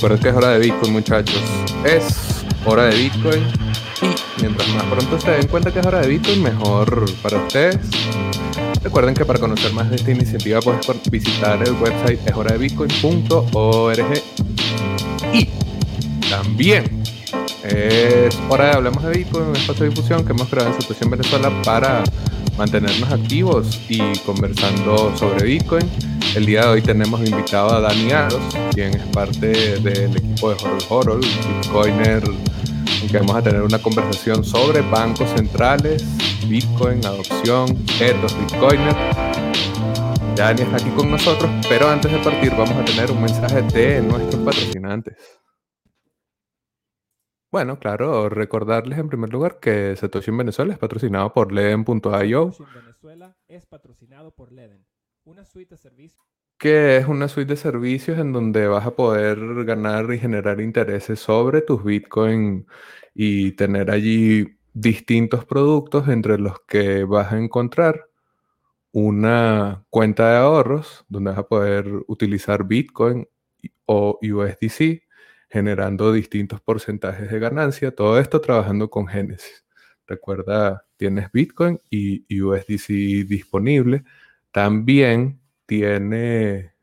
Recuerden que es hora de Bitcoin, muchachos. Es hora de Bitcoin. Y mientras más pronto se den cuenta que es hora de Bitcoin, mejor para ustedes. Recuerden que para conocer más de esta iniciativa puedes visitar el website eshoradebitcoin.org. Y también es hora de Hablemos de Bitcoin, un espacio de difusión que hemos creado en Situación Venezuela para mantenernos activos y conversando sobre Bitcoin. El día de hoy tenemos invitado a Dani Aros, quien es parte del equipo de Horol Horol, Bitcoiner, en que vamos a tener una conversación sobre bancos centrales, Bitcoin, adopción, ethos, Bitcoiner. Dani está aquí con nosotros, pero antes de partir vamos a tener un mensaje de nuestros patrocinantes. Bueno, claro, recordarles en primer lugar que Satoshi en Venezuela es patrocinado por Leden.io. Satoshi en Venezuela es patrocinado por Leden, una suite de servicios. Que es una suite de servicios en donde vas a poder ganar y generar intereses sobre tus Bitcoin y tener allí distintos productos entre los que vas a encontrar una cuenta de ahorros donde vas a poder utilizar Bitcoin o USDC generando distintos porcentajes de ganancia. Todo esto trabajando con Genesis. Recuerda, tienes Bitcoin y USDC disponible. También tiene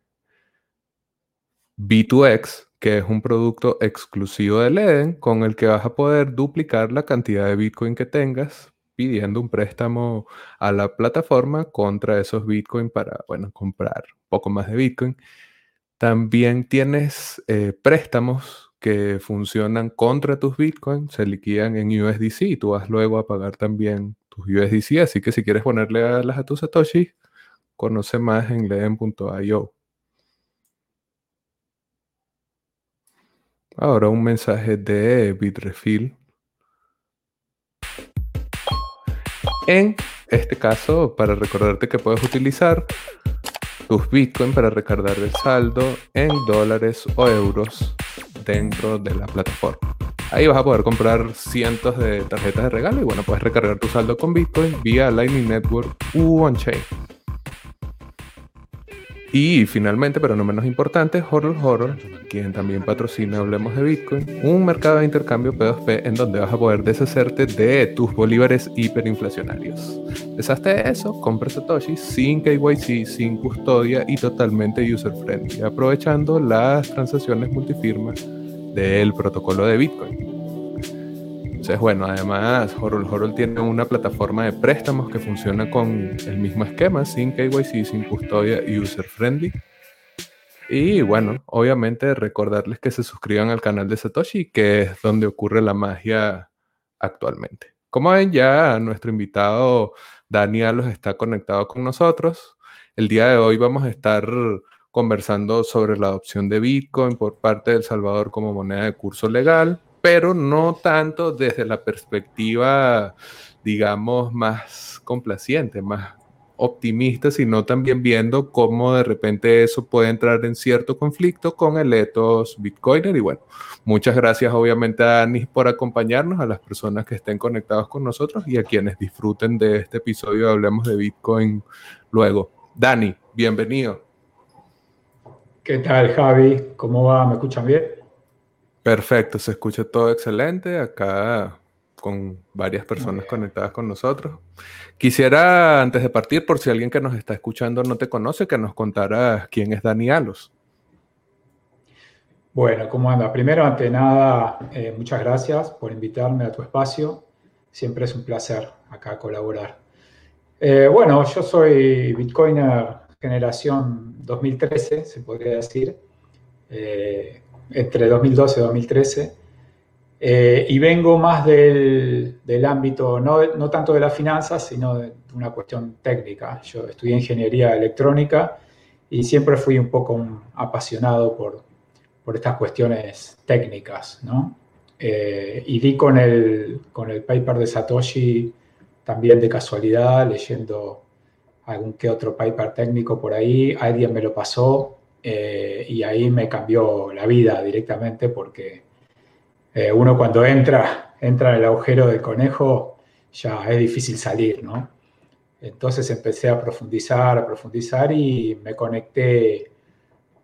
B2X, que es un producto exclusivo de Leden con el que vas a poder duplicar la cantidad de Bitcoin que tengas pidiendo un préstamo a la plataforma contra esos Bitcoin para, bueno, comprar un poco más de Bitcoin. También tienes eh, préstamos que funcionan contra tus Bitcoin, se liquidan en USDC y tú vas luego a pagar también tus USDC. Así que si quieres ponerle a las a tus Satoshi, conoce más en leden.io. Ahora un mensaje de Bitrefill. En este caso, para recordarte que puedes utilizar tus Bitcoin para recargar el saldo en dólares o euros dentro de la plataforma. Ahí vas a poder comprar cientos de tarjetas de regalo y bueno, puedes recargar tu saldo con Bitcoin vía Lightning Network u on-chain. Y finalmente, pero no menos importante, Horror Horror, quien también patrocina Hablemos de Bitcoin, un mercado de intercambio P2P en donde vas a poder deshacerte de tus bolívares hiperinflacionarios. Deshazte de eso, compra Satoshi sin KYC, sin custodia y totalmente user friendly, aprovechando las transacciones multifirma del protocolo de Bitcoin. Entonces, bueno, además, Horol Horol tiene una plataforma de préstamos que funciona con el mismo esquema, sin KYC, sin custodia y user friendly. Y bueno, obviamente recordarles que se suscriban al canal de Satoshi, que es donde ocurre la magia actualmente. Como ven, ya nuestro invitado Daniel los está conectado con nosotros. El día de hoy vamos a estar conversando sobre la adopción de Bitcoin por parte de El Salvador como moneda de curso legal, pero no tanto desde la perspectiva, digamos, más complaciente, más optimista, sino también viendo cómo de repente eso puede entrar en cierto conflicto con el ethos Bitcoiner. Y bueno, muchas gracias obviamente a Anis por acompañarnos, a las personas que estén conectados con nosotros y a quienes disfruten de este episodio Hablemos de Bitcoin luego. Dani, bienvenido. ¿Qué tal, Javi? ¿Cómo va? ¿Me escuchan bien? Perfecto, se escucha todo excelente acá con varias personas conectadas con nosotros. Quisiera, antes de partir, por si alguien que nos está escuchando no te conoce, que nos contara quién es Dani Alos. Bueno, ¿cómo anda? Primero, ante nada, eh, muchas gracias por invitarme a tu espacio. Siempre es un placer acá colaborar. Eh, bueno, yo soy Bitcoiner generación 2013, se podría decir, eh, entre 2012 y 2013. y vengo más del, del ámbito, no, no, tanto de las finanzas, sino de una cuestión técnica. Yo estudié ingeniería electrónica y siempre fui un poco apasionado por, por estas cuestiones técnicas, ¿no? Eh, y di con el, con el paper de Satoshi también de casualidad, leyendo algún que otro paper técnico por ahí, alguien me lo pasó eh, y ahí me cambió la vida directamente porque eh, uno cuando entra, entra en el agujero del conejo, ya es difícil salir, ¿no? Entonces empecé a profundizar, a profundizar y me conecté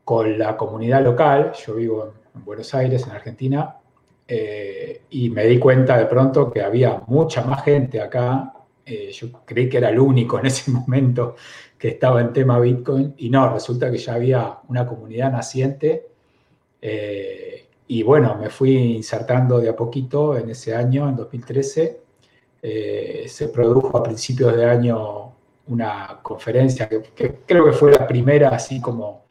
con la comunidad local. Yo vivo en Buenos Aires, en Argentina, eh, y me di cuenta de pronto que había mucha más gente acá. Eh, yo creí que era el único en ese momento que estaba en tema Bitcoin y no, resulta que ya había una comunidad naciente. Eh, y bueno, me fui insertando de a poquito en ese año, en 2013. se produjo a principios de año una conferencia que, que creo que fue la primera, así como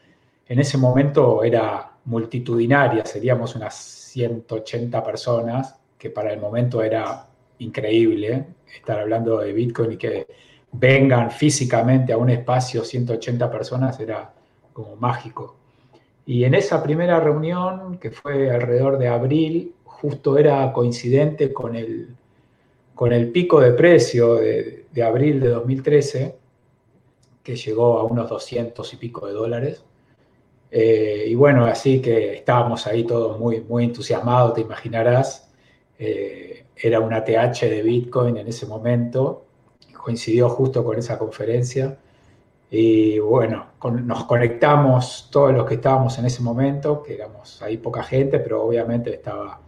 en ese momento era multitudinaria, seríamos unas 180 personas, que para el momento era increíble estar hablando de Bitcoin y que vengan físicamente a un espacio 180 personas era como mágico. Y en esa primera reunión, que fue alrededor de abril, justo era coincidente con el, con el pico de precio de, de abril de 2013, que llegó a unos 200 y pico de dólares. Eh, y bueno, así que estábamos ahí todos muy, muy entusiasmados, te imaginarás. Eh, era una TH de Bitcoin en ese momento, coincidió justo con esa conferencia. Y bueno, nos conectamos todos los que estábamos en ese momento, que éramos ahí poca gente, pero obviamente estaba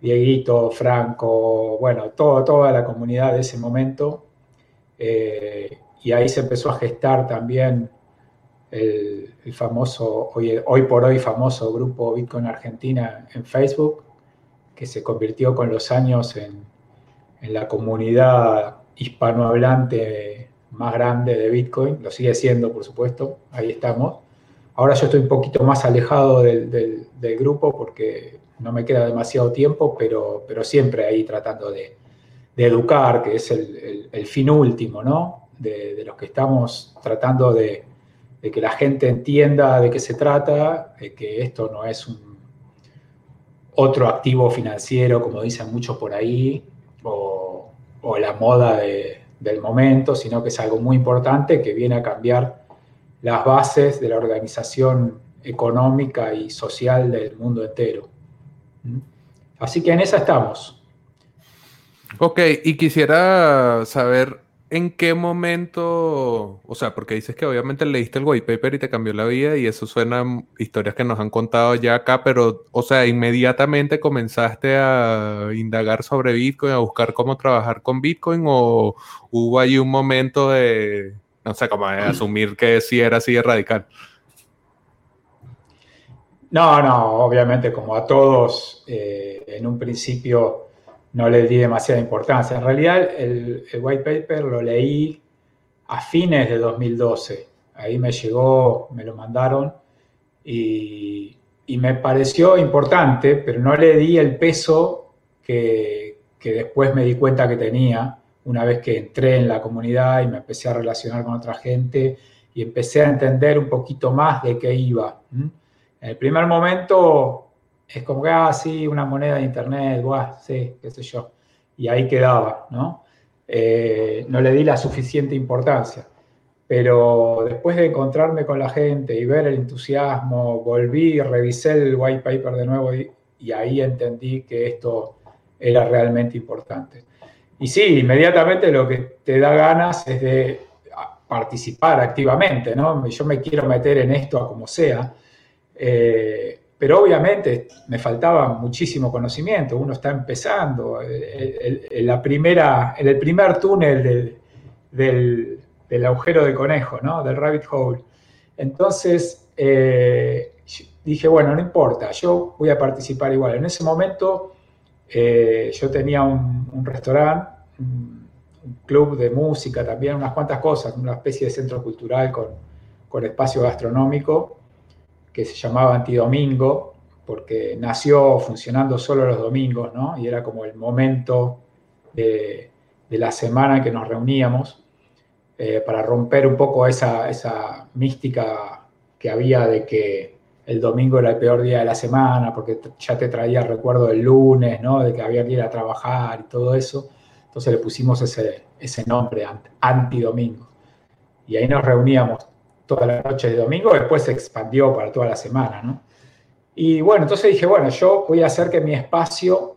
Dieguito, Franco, bueno, todo, toda la comunidad de ese momento. Eh, y ahí se empezó a gestar también el, famoso, hoy, hoy, por hoy famoso grupo Bitcoin Argentina en Facebook, que se convirtió con los años en, en la comunidad hispanohablante más grande de Bitcoin, lo sigue siendo, por supuesto, ahí estamos. Ahora yo estoy un poquito más alejado del, del, grupo porque no me queda demasiado tiempo, pero, pero siempre ahí tratando de, educar, que es el, el, fin último, ¿no? De, de, los que estamos tratando de, de que la gente entienda de qué se trata, de que esto no es un otro activo financiero, como dicen muchos por ahí, o, la moda del momento, sino que es algo muy importante que viene a cambiar las bases de la organización económica y social del mundo entero. ¿Mm? Así que en esa estamos. Ok, y quisiera saber ¿En qué momento, o sea, porque dices que obviamente leíste el white paper y te cambió la vida y eso suena historias que nos han contado ya acá, pero, o sea, inmediatamente comenzaste a indagar sobre Bitcoin, a buscar cómo trabajar con Bitcoin o hubo ahí un momento de, no sé, como de asumir que sí era así de radical? No, no, obviamente como a todos, eh, en un principio no le di demasiada importancia. En realidad el, white paper lo leí a fines de 2012. Ahí me llegó, me lo mandaron y, me pareció importante, pero no le di el peso que, que, después me di cuenta que tenía una vez que entré en la comunidad y me empecé a relacionar con otra gente y empecé a entender un poquito más de qué iba. En el primer momento es como que, ah, sí, una moneda de internet, buah, sí, qué sé yo. Y ahí quedaba, ¿no? Eh, no le di la suficiente importancia. Pero después de encontrarme con la gente y ver el entusiasmo, volví, revisé el white paper de nuevo y, ahí entendí que esto era realmente importante. Y sí, inmediatamente lo que te da ganas es de participar activamente, ¿no? Yo me quiero meter en esto a como sea. Eh, pero obviamente me faltaba muchísimo conocimiento, uno está empezando, en, la primera, en el primer túnel del, agujero de conejo, ¿no? del rabbit hole. Entonces eh, dije, bueno, no importa, yo voy a participar igual. En ese momento eh, yo tenía un, restaurante, un, club de música también, unas cuantas cosas, una especie de centro cultural con, con espacio gastronómico que se llamaba Antidomingo, porque nació funcionando solo los domingos, ¿no? Y era como el momento de, la semana que nos reuníamos eh, para romper un poco esa, esa mística que había de que el domingo era el peor día de la semana, porque ya te traía recuerdo del lunes, ¿no? De que había que ir a trabajar y todo eso. Entonces le pusimos ese, ese nombre, Antidomingo. Y ahí nos reuníamos toda la noche de domingo, después se expandió para toda la semana, ¿no? Y bueno, entonces dije, bueno, yo voy a hacer que mi espacio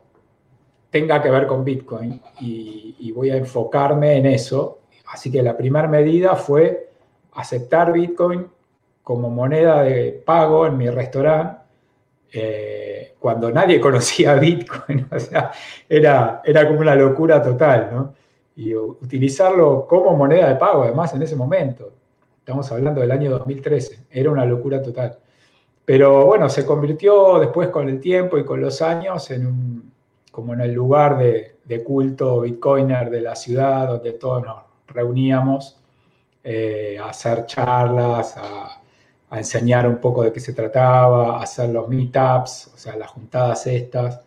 tenga que ver con Bitcoin y, voy a enfocarme en eso. Así que la primera medida fue aceptar Bitcoin como moneda de pago en mi restaurante eh, cuando nadie conocía Bitcoin, o sea, era, era como una locura total, ¿no? Y utilizarlo como moneda de pago, además, en ese momento. Estamos hablando del año 2013, era una locura total. Pero bueno, se convirtió después con el tiempo y con los años en un, como en el lugar de, culto bitcoiner de la ciudad, donde todos nos reuníamos eh, a hacer charlas, a, enseñar un poco de qué se trataba, a hacer los meetups, o sea, las juntadas estas,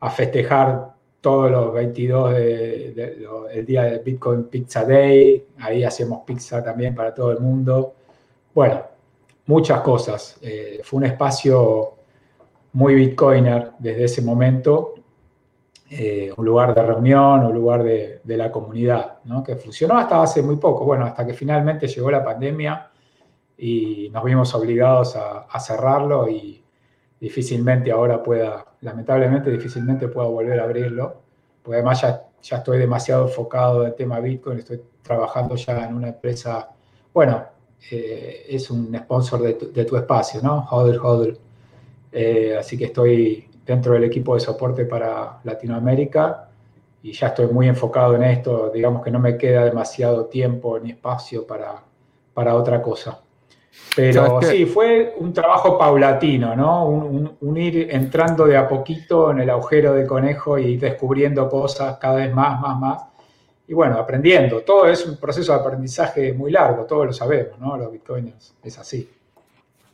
a festejar todos los 22 del día de Bitcoin Pizza Day, ahí hacíamos pizza también para todo el mundo. Bueno, muchas cosas. Eh, fue un espacio muy bitcoiner desde ese momento, eh, un lugar de reunión, un lugar de, la comunidad, ¿no? que funcionó hasta hace muy poco, bueno, hasta que finalmente llegó la pandemia y nos vimos obligados a, cerrarlo y difícilmente ahora pueda, lamentablemente difícilmente pueda volver a abrirlo, porque además ya, ya estoy demasiado enfocado en el tema Bitcoin, estoy trabajando ya en una empresa, bueno, eh, es un sponsor de tu, espacio, ¿no? Hodl Hodl. Eh, así que estoy dentro del equipo de soporte para Latinoamérica y ya estoy muy enfocado en esto. Digamos que no me queda demasiado tiempo ni espacio para, para otra cosa. Pero sí, fue un trabajo paulatino, ¿no? un, ir entrando de a poquito en el agujero de conejo y descubriendo cosas cada vez más, más, más y bueno, aprendiendo. Todo es un proceso de aprendizaje muy largo, todos lo sabemos, ¿no? Los bitcoins es así.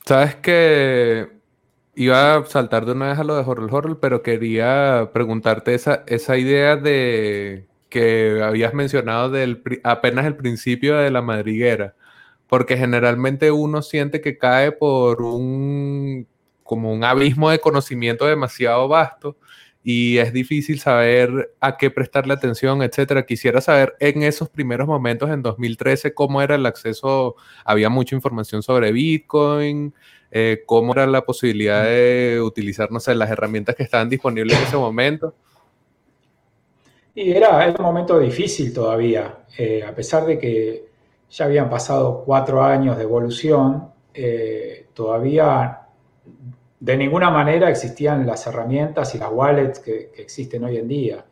Sabes que iba a saltar de una vez a lo de Horror Horror, pero quería preguntarte esa, esa idea de que habías mencionado del apenas el principio de la madriguera, porque generalmente uno siente que cae por un como un abismo de conocimiento demasiado vasto y es difícil saber a qué prestarle atención, etcétera. Quisiera saber en esos primeros momentos, en 2013, cómo era el acceso, había mucha información sobre Bitcoin, eh, cómo era la posibilidad de utilizar, no sé, las herramientas que estaban disponibles en ese momento. Y era, un momento difícil todavía, eh, a pesar de que ya habían pasado cuatro años de evolución, eh, todavía de ninguna manera existían las herramientas y las wallets que, existen hoy en día.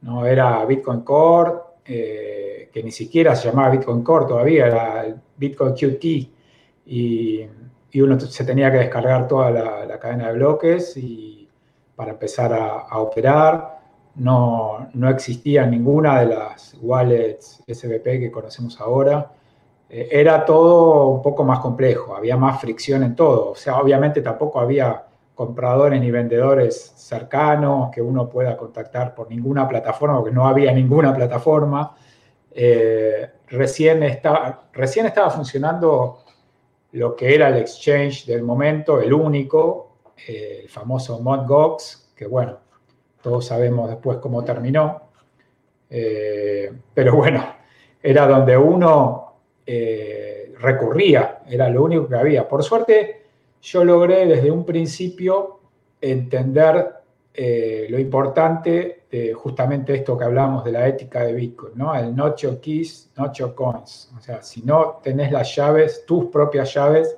No era Bitcoin Core, eh, que ni siquiera se llamaba Bitcoin Core todavía, era Bitcoin QT, y, uno se tenía que descargar toda la, cadena de bloques y para empezar a, operar. No, no, existía ninguna de las wallets SBP que conocemos ahora. Eh, era todo un poco más complejo, había más fricción en todo. O sea, obviamente tampoco había compradores ni vendedores cercanos que uno pueda contactar por ninguna plataforma, porque no había ninguna plataforma. Eh, recién, estaba, recién estaba funcionando lo que era el exchange del momento, el único, eh, el famoso Gox, que bueno, todos sabemos después cómo terminó. pero bueno, era donde uno eh, recurría, era lo único que había. Por suerte, yo logré desde un principio entender eh, lo importante de justamente esto que hablamos de la ética de Bitcoin, ¿no? El your keys, your coins. O sea, si no tenés las llaves, tus propias llaves,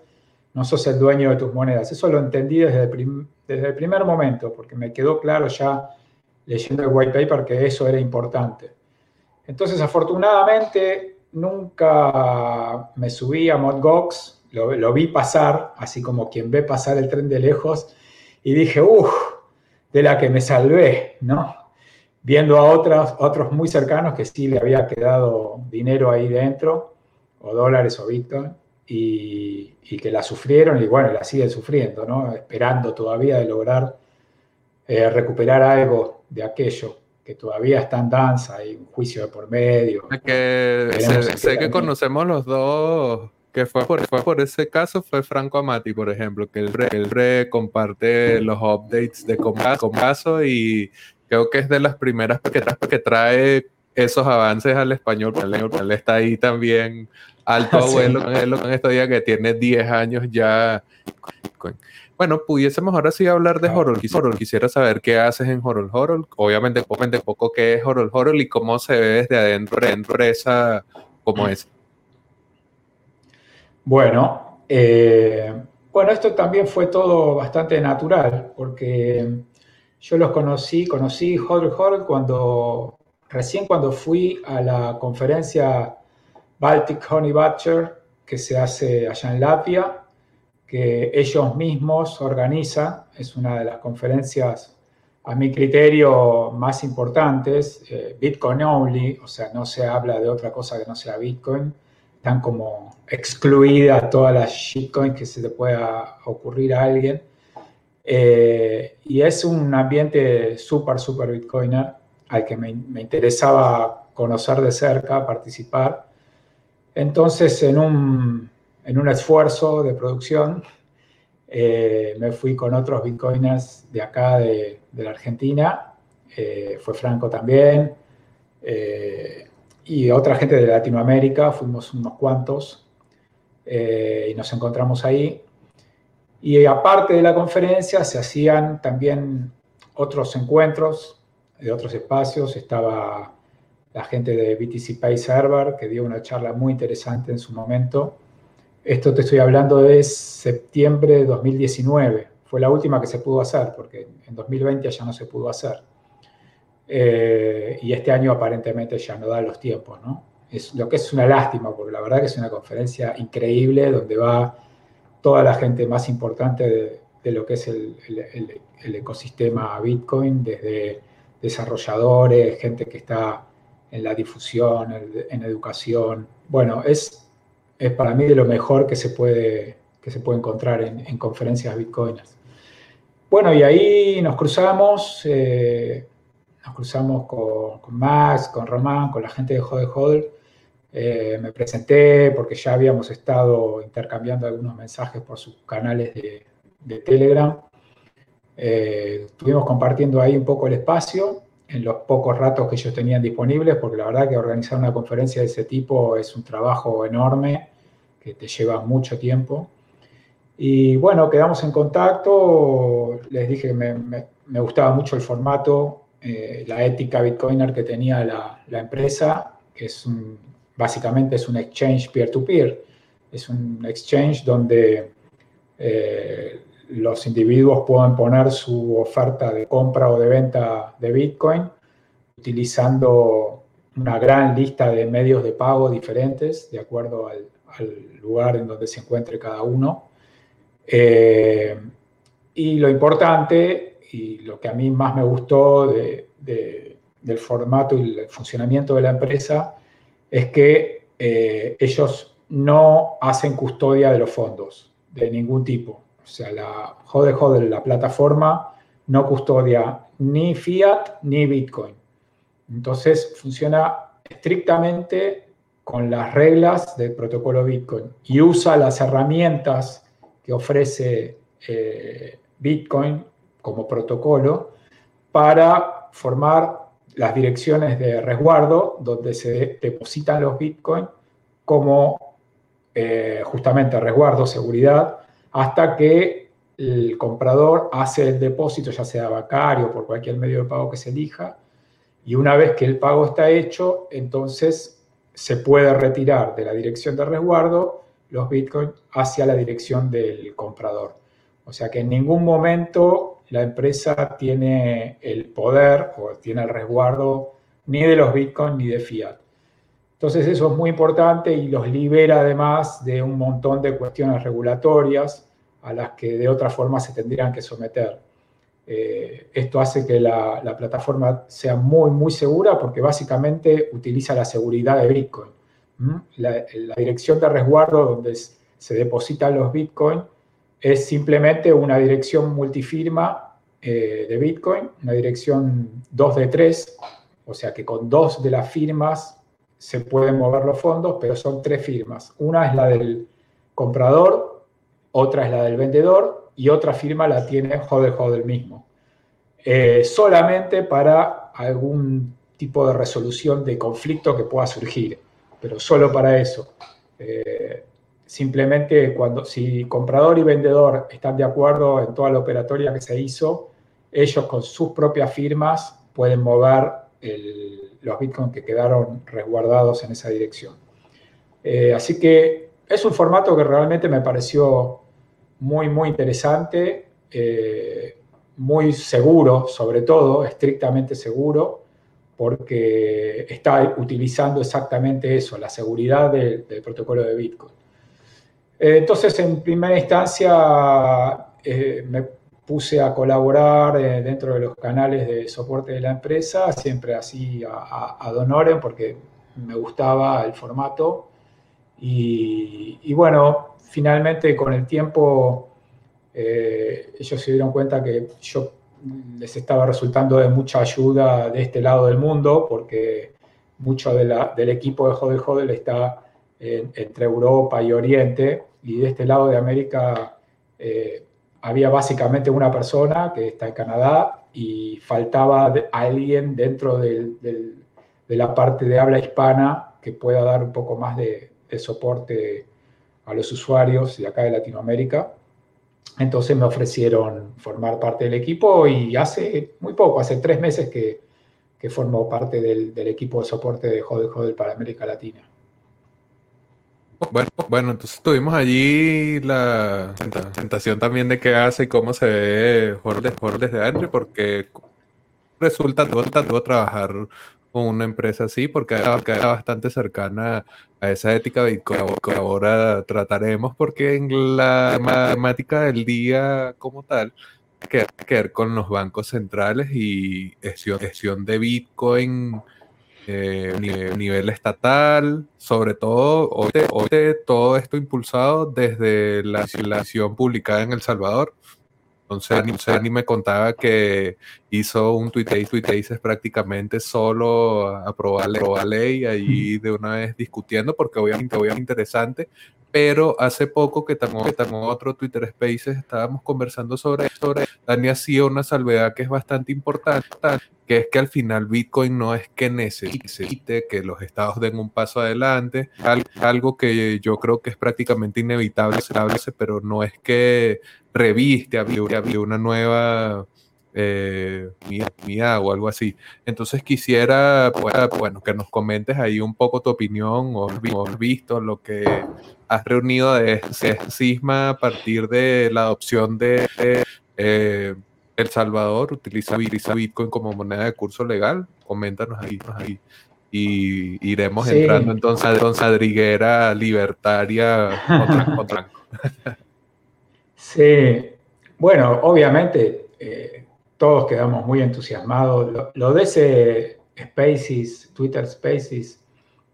no sos el dueño de tus monedas. Eso lo entendí desde el, desde el primer momento, porque me quedó claro ya leyendo el white paper que eso era importante. Entonces, afortunadamente, nunca me subí a Modgox, lo, lo, vi pasar, así como quien ve pasar el tren de lejos, y dije, uff, de la que me salvé, ¿no? Viendo a otros, otros muy cercanos que sí le había quedado dinero ahí dentro, o dólares o bitcoin, y, que la sufrieron y bueno, la siguen sufriendo, ¿no? Esperando todavía de lograr eh, recuperar algo de aquello que todavía está en danza, hay un juicio de por medio. que sé, que conocemos los dos, que fue por, fue por ese caso, fue Franco Amati, por ejemplo, que él, re, comparte los updates de caso y creo que es de las primeras que, que trae esos avances al español, él está ahí también alto abuelo con esto ya que tiene 10 años ya. Bueno, pudiésemos ahora sí hablar de Horror. Quisiera saber qué haces en Horror Horror. Obviamente, un poco qué es Horror Horror y cómo se ve desde adentro de empresa como es. Bueno, eh, Bueno, esto también fue todo bastante natural, porque yo los conocí, conocí Hodl Hodl cuando, recién cuando fui a la conferencia Baltic Honey Butcher, que se hace allá en Latvia, que ellos mismos organizan, es una de las conferencias a mi criterio más importantes, eh, Bitcoin only, o sea, no se habla de otra cosa que no sea Bitcoin, están como excluidas todas las shitcoins que se le pueda ocurrir a alguien. Eh, y es un ambiente súper, súper bitcoiner al que me, me, interesaba conocer de cerca, participar. Entonces, en un, en un esfuerzo de producción, eh, me fui con otros bitcoiners de acá, de, de la Argentina, eh, fue Franco también, eh, y otra gente de Latinoamérica, fuimos unos cuantos, y nos encontramos ahí. Y aparte de la conferencia, se hacían también otros encuentros de otros espacios. Estaba la gente de BTC Pay Server, que dio una charla muy interesante en su momento. Esto te estoy hablando de septiembre de 2019. Fue la última que se pudo hacer, porque en 2020 ya no se pudo hacer. Eh, y este año aparentemente ya no da los tiempos, ¿no? Es, lo que es una lástima, porque la verdad que es una conferencia increíble donde va toda la gente más importante de, lo que es el, el, ecosistema Bitcoin, desde desarrolladores, gente que está en la difusión, en, en educación. Bueno, es es para mí de lo mejor que se puede, que se puede encontrar en, conferencias bitcoiners. Bueno, y ahí nos cruzamos, eh, nos cruzamos con, Max, con Román, con la gente de Hodel Hodel. Eh, me presenté porque ya habíamos estado intercambiando algunos mensajes por sus canales de, Telegram. Eh, estuvimos compartiendo ahí un poco el espacio en los pocos ratos que ellos tenían disponibles, porque la verdad que organizar una conferencia de ese tipo es un trabajo enorme que te lleva mucho tiempo. Y bueno, quedamos en contacto, les dije que me, gustaba mucho el formato, eh, la ética Bitcoiner que tenía la, empresa, que es básicamente es un exchange peer-to-peer, es un exchange donde eh, los individuos pueden poner su oferta de compra o de venta de Bitcoin utilizando una gran lista de medios de pago diferentes de acuerdo al, lugar en donde se encuentre cada uno. Eh, y lo importante y lo que a mí más me gustó del formato y el funcionamiento de la empresa es que eh, ellos no hacen custodia de los fondos de ningún tipo. O sea, la Hodel la plataforma, no custodia ni fiat ni Bitcoin. Entonces funciona estrictamente con las reglas del protocolo Bitcoin y usa las herramientas que ofrece eh, Bitcoin como protocolo para formar las direcciones de resguardo donde se depositan los Bitcoin como eh, justamente resguardo, seguridad, hasta que el comprador hace el depósito, ya sea bancario o por cualquier medio de pago que se elija, y una vez que el pago está hecho, entonces se puede retirar de la dirección de resguardo los bitcoins hacia la dirección del comprador. O sea que en ningún momento la empresa tiene el poder o tiene el resguardo ni de los bitcoins ni de fiat. Entonces eso es muy importante y los libera además de un montón de cuestiones regulatorias a las que de otra forma se tendrían que someter. Eh, esto hace que la, plataforma sea muy, muy segura porque básicamente utiliza la seguridad de Bitcoin. La, dirección de resguardo donde se depositan los Bitcoin es simplemente una dirección multifirma eh, de Bitcoin, una dirección 2 de 3, o sea que con dos de las firmas se pueden mover los fondos, pero son tres firmas. Una es la del comprador, otra es la del vendedor y otra firma la tiene Hodel Hodel mismo. Eh, solamente para algún tipo de resolución de conflicto que pueda surgir, pero solo para eso. Eh, simplemente cuando si comprador y vendedor están de acuerdo en toda la operatoria que se hizo, ellos con sus propias firmas pueden mover los bitcoins que quedaron resguardados en esa dirección. Eh, así que es un formato que realmente me pareció muy, muy interesante, eh, muy seguro, sobre todo, estrictamente seguro, porque está utilizando exactamente eso, la seguridad del, protocolo de Bitcoin. Eh, entonces, en primera instancia, eh, me puse a colaborar dentro de los canales de soporte de la empresa, siempre así a, a, Donoren, porque me gustaba el formato. y bueno, finalmente con el tiempo eh, ellos se dieron cuenta que yo les estaba resultando de mucha ayuda de este lado del mundo, porque mucho del equipo de Hodel Hodel está entre Europa y Oriente, y de este lado de América eh, había básicamente una persona que está en Canadá y faltaba alguien dentro de la parte de habla hispana que pueda dar un poco más de, de soporte a los usuarios de acá de Latinoamérica. Entonces me ofrecieron formar parte del equipo y hace muy poco, hace tres meses que, que formo parte del, equipo de soporte de Hodel Hodel para América Latina. Bueno, bueno, entonces tuvimos allí la presentación también de qué hace y cómo se ve Hodel desde adentro, porque resulta, todo trabajar con una empresa así, porque era, bastante cercana a esa ética que ahora trataremos, porque en la matemática del día como tal, que ver con los bancos centrales y gestión de Bitcoin eh, nivel, nivel, estatal, sobre todo hoy, todo esto impulsado desde la legislación publicada en El Salvador, entonces, Ani, me contaba que hizo un tweet dices prácticamente solo aprobar, la ley ahí de una vez discutiendo, porque obviamente, es interesante. Pero hace poco que estamos en otro Twitter Spaces estábamos conversando sobre esto. Dani hacía una salvedad que es bastante importante, que es que al final Bitcoin no es que necesite que los estados den un paso adelante, algo que yo creo que es prácticamente inevitable, pero no es que reviste, había, una nueva eh, mía, o algo así. Entonces quisiera, pues, bueno, que nos comentes ahí un poco tu opinión o has visto lo que has reunido de cisma a partir de la adopción de eh, El Salvador, utiliza, Bitcoin como moneda de curso legal. Coméntanos ahí, ahí y iremos entrando entonces a Sadriguera libertaria contra, Sí, bueno, obviamente eh, todos quedamos muy entusiasmados. Lo, de ese Spaces, Twitter Spaces,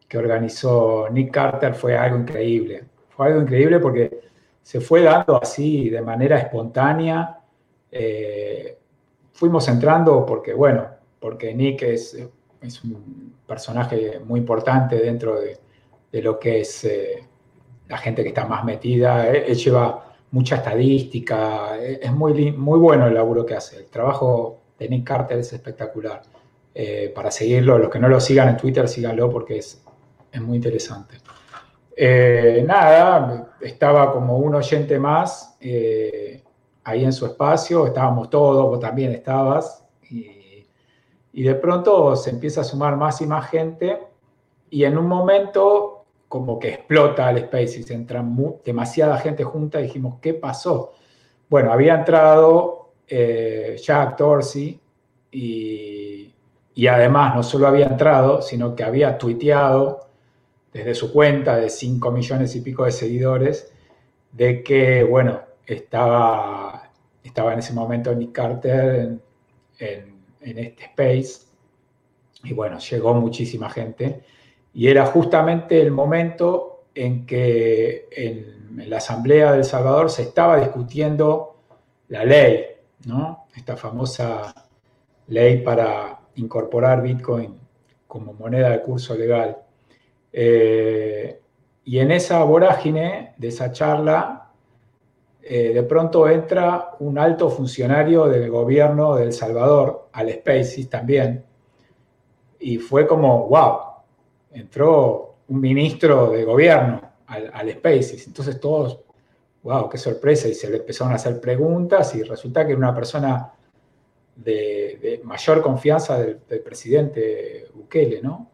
que organizó Nick Carter fue algo increíble. Fue algo increíble porque se fue dando así de manera espontánea. Eh, fuimos entrando porque, bueno, porque Nick es, es un personaje muy importante dentro de, lo que es eh, la gente que está más metida. él lleva mucha estadística, es muy, muy bueno el laburo que hace. El trabajo de Nick Carter es espectacular. Eh, para seguirlo, los que no lo sigan en Twitter, síganlo porque es, es muy interesante. Nada, estaba como un oyente más ahí en su espacio, estábamos todos, vos también estabas, y, de pronto se empieza a sumar más y más gente, y en un momento como que explota el Spaces, entra demasiada gente junta dijimos, ¿qué pasó? Bueno, había entrado eh, Jack Dorsey y, y, además no solo había entrado, sino que había tuiteado desde su cuenta de 5 millones y pico de seguidores de que, bueno, estaba, estaba en ese momento Nick Carter en, este space y bueno, llegó muchísima gente y era justamente el momento en que en, la Asamblea del Salvador se estaba discutiendo la ley, ¿no? Esta famosa ley para incorporar Bitcoin como moneda de curso legal. Eh, y en esa vorágine de esa charla, eh, de pronto entra un alto funcionario del gobierno de El Salvador, al Spaces también, y fue como, wow, entró un ministro de gobierno al, al Spaces. Entonces todos, wow, qué sorpresa. Y se le empezaron a hacer preguntas y resulta que era una persona de, mayor confianza del, presidente Bukele, ¿no?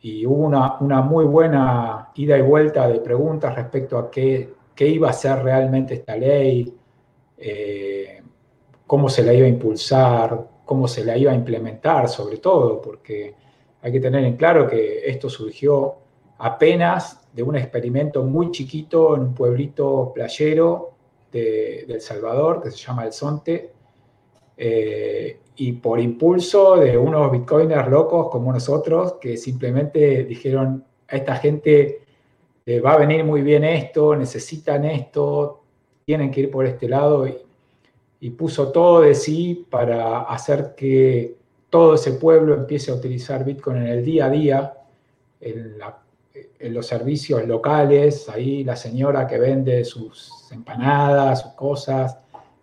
Y hubo una, una, muy buena ida y vuelta de preguntas respecto a qué, qué iba a ser realmente esta ley, eh, cómo se la iba a impulsar, cómo se la iba a implementar, sobre todo, porque hay que tener en claro que esto surgió apenas de un experimento muy chiquito en un pueblito playero de, El Salvador que se llama El Sonte, eh, y por impulso de unos bitcoiners locos como nosotros que simplemente dijeron a esta gente eh, va a venir muy bien esto, necesitan esto, tienen que ir por este lado y, puso todo de sí para hacer que todo ese pueblo empiece a utilizar Bitcoin en el día a día, en, los servicios locales, ahí la señora que vende sus empanadas, sus cosas,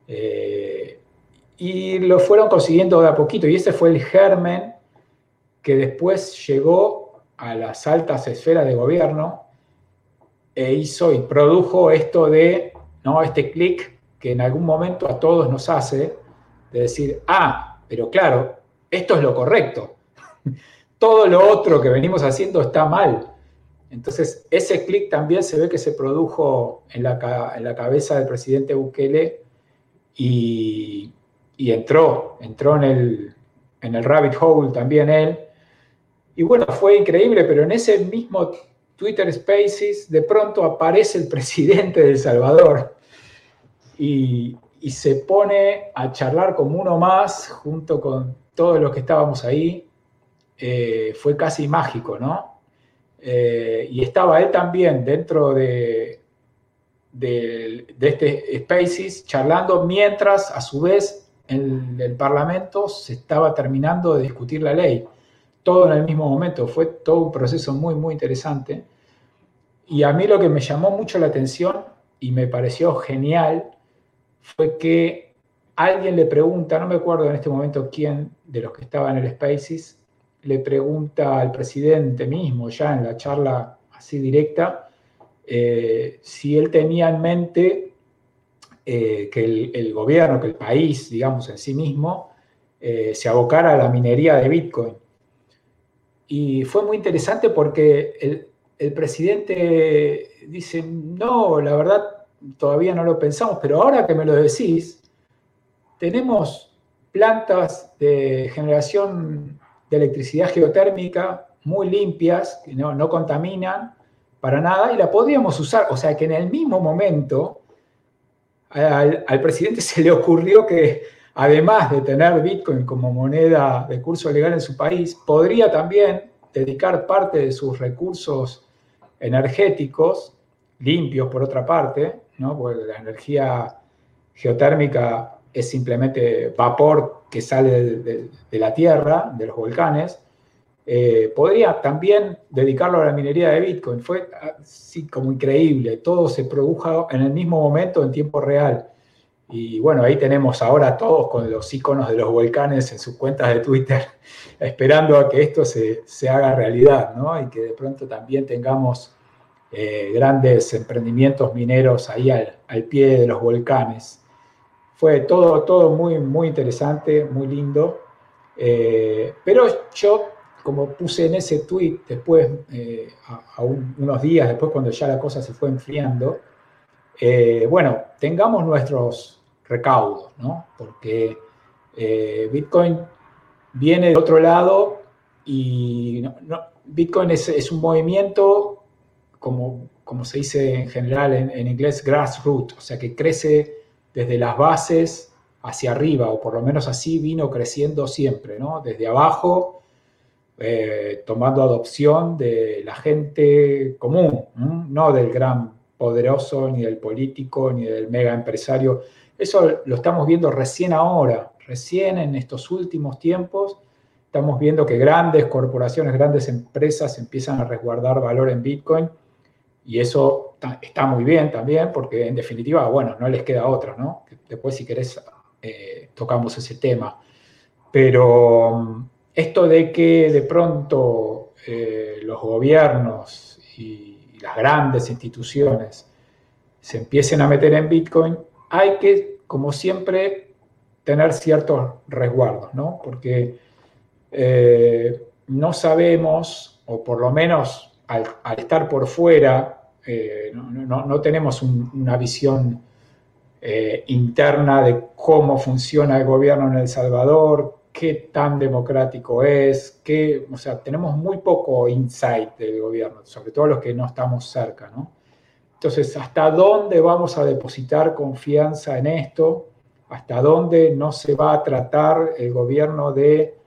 eh, y lo fueron consiguiendo de a poquito, y ese fue el germen que después llegó a las altas esferas de gobierno e hizo y produjo esto de, ¿no? Este clic que en algún momento a todos nos hace, de decir, ah, pero claro, esto es lo correcto. Todo lo otro que venimos haciendo está mal. Entonces, ese clic también se ve que se produjo en la, en la cabeza del presidente Bukele y, y, entró, entró en el, en el rabbit hole también él. Y bueno, fue increíble, pero en ese mismo Twitter Spaces, de pronto aparece el presidente de El Salvador y, se pone a charlar como uno más junto con todos los que estábamos ahí. Eh, fue casi mágico, ¿no? Eh, y estaba él también dentro de, de, este Spaces charlando mientras a su vez en el Parlamento se estaba terminando de discutir la ley todo en el mismo momento. Fue todo un proceso muy, muy interesante. Y a mí lo que me llamó mucho la atención y me pareció genial fue que alguien le pregunta, no me acuerdo en este momento quién de los que estaban en el Spaces, le pregunta al presidente mismo, ya en la charla así directa, eh, si él tenía en mente eh, que el, gobierno, que el país, digamos, en sí mismo, eh, se abocara a la minería de Bitcoin. Y fue muy interesante porque el, presidente dice, no, la verdad todavía no lo pensamos, pero ahora que me lo decís, tenemos plantas de generación de electricidad geotérmica muy limpias, que no, no contaminan para nada, y la podríamos usar. O sea que en el mismo momento al, al presidente se le ocurrió que además de tener Bitcoin como moneda de curso legal en su país, podría también dedicar parte de sus recursos energéticos, limpios por otra parte, ¿no? porque la energía geotérmica es simplemente vapor que sale de, la tierra, de los volcanes, eh, podría también dedicarlo a la minería de Bitcoin. Fue así como increíble, todo se produjo en el mismo momento, en tiempo real. Y bueno, ahí tenemos ahora todos con los iconos de los volcanes en sus cuentas de Twitter, esperando a que esto se, haga realidad, ¿no? Y que de pronto también tengamos eh, grandes emprendimientos mineros ahí al, pie de los volcanes. Fue todo, todo muy, muy interesante, muy lindo. Eh, pero yo, como puse en ese tweet después, eh, a, unos días después, cuando ya la cosa se fue enfriando, bueno, tengamos nuestros recaudos, ¿no? Porque eh, Bitcoin viene de otro lado y Bitcoin es, un movimiento, como, como se dice en general en, inglés, grassroots, o sea, que crece desde las bases hacia arriba, o por lo menos así vino creciendo siempre, ¿no? Desde abajo, eh, tomando adopción de la gente común, no del gran poderoso, ni del político, ni del mega empresario eso lo estamos viendo recién ahora, recién en estos últimos tiempos. Estamos viendo que grandes corporaciones, grandes empresas empiezan a resguardar valor en Bitcoin y eso está muy bien también porque en definitiva, bueno, no les queda otra, ¿no? Después si querés eh, tocamos ese tema. Pero mm, esto de que de pronto eh, los gobiernos y las grandes instituciones se empiecen a meter en Bitcoin hay que, como siempre, tener ciertos resguardos, ¿no? Porque eh, no sabemos, o por lo menos al, estar por fuera eh, no, tenemos una visión eh, interna de cómo funciona el gobierno en El Salvador, qué tan democrático es, qué, o sea, tenemos muy poco insight del gobierno, sobre todo los que no estamos cerca, ¿no? Entonces, ¿hasta dónde vamos a depositar confianza en esto? ¿Hasta dónde no se va a tratar el gobierno de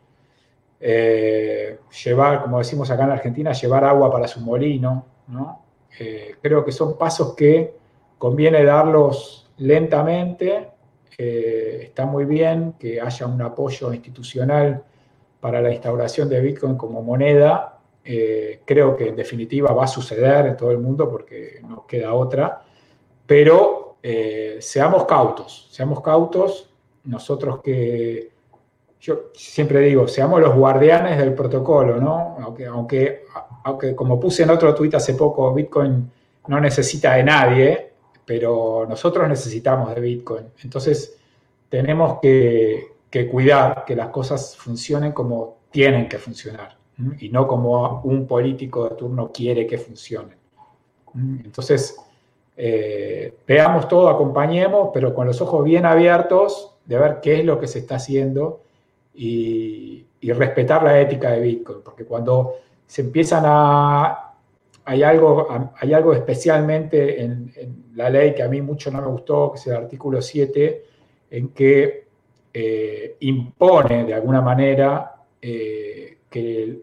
eh, llevar, como decimos acá en Argentina, llevar agua para su molino? ¿no? Eh, creo que son pasos que conviene darlos lentamente. está muy bien que haya un apoyo institucional para la instauración de Bitcoin como moneda. Eh, creo que en definitiva va a suceder en todo el mundo porque no queda otra. Pero eh, seamos cautos, seamos cautos. Nosotros que, yo siempre digo, seamos los guardianes del protocolo, ¿no? Aunque, aunque aunque como puse en otro tuit hace poco, Bitcoin no necesita de nadie, pero nosotros necesitamos de Bitcoin. Entonces, tenemos que, cuidar que las cosas funcionen como tienen que funcionar y no como un político de turno quiere que funcionen. Entonces, eh, veamos todo, acompañemos, pero con los ojos bien abiertos de ver qué es lo que se está haciendo y, respetar la ética de Bitcoin, porque cuando se empiezan a... Hay algo, hay algo especialmente en, la ley que a mí mucho no me gustó, que es el artículo 7, en que eh, impone de alguna manera eh, que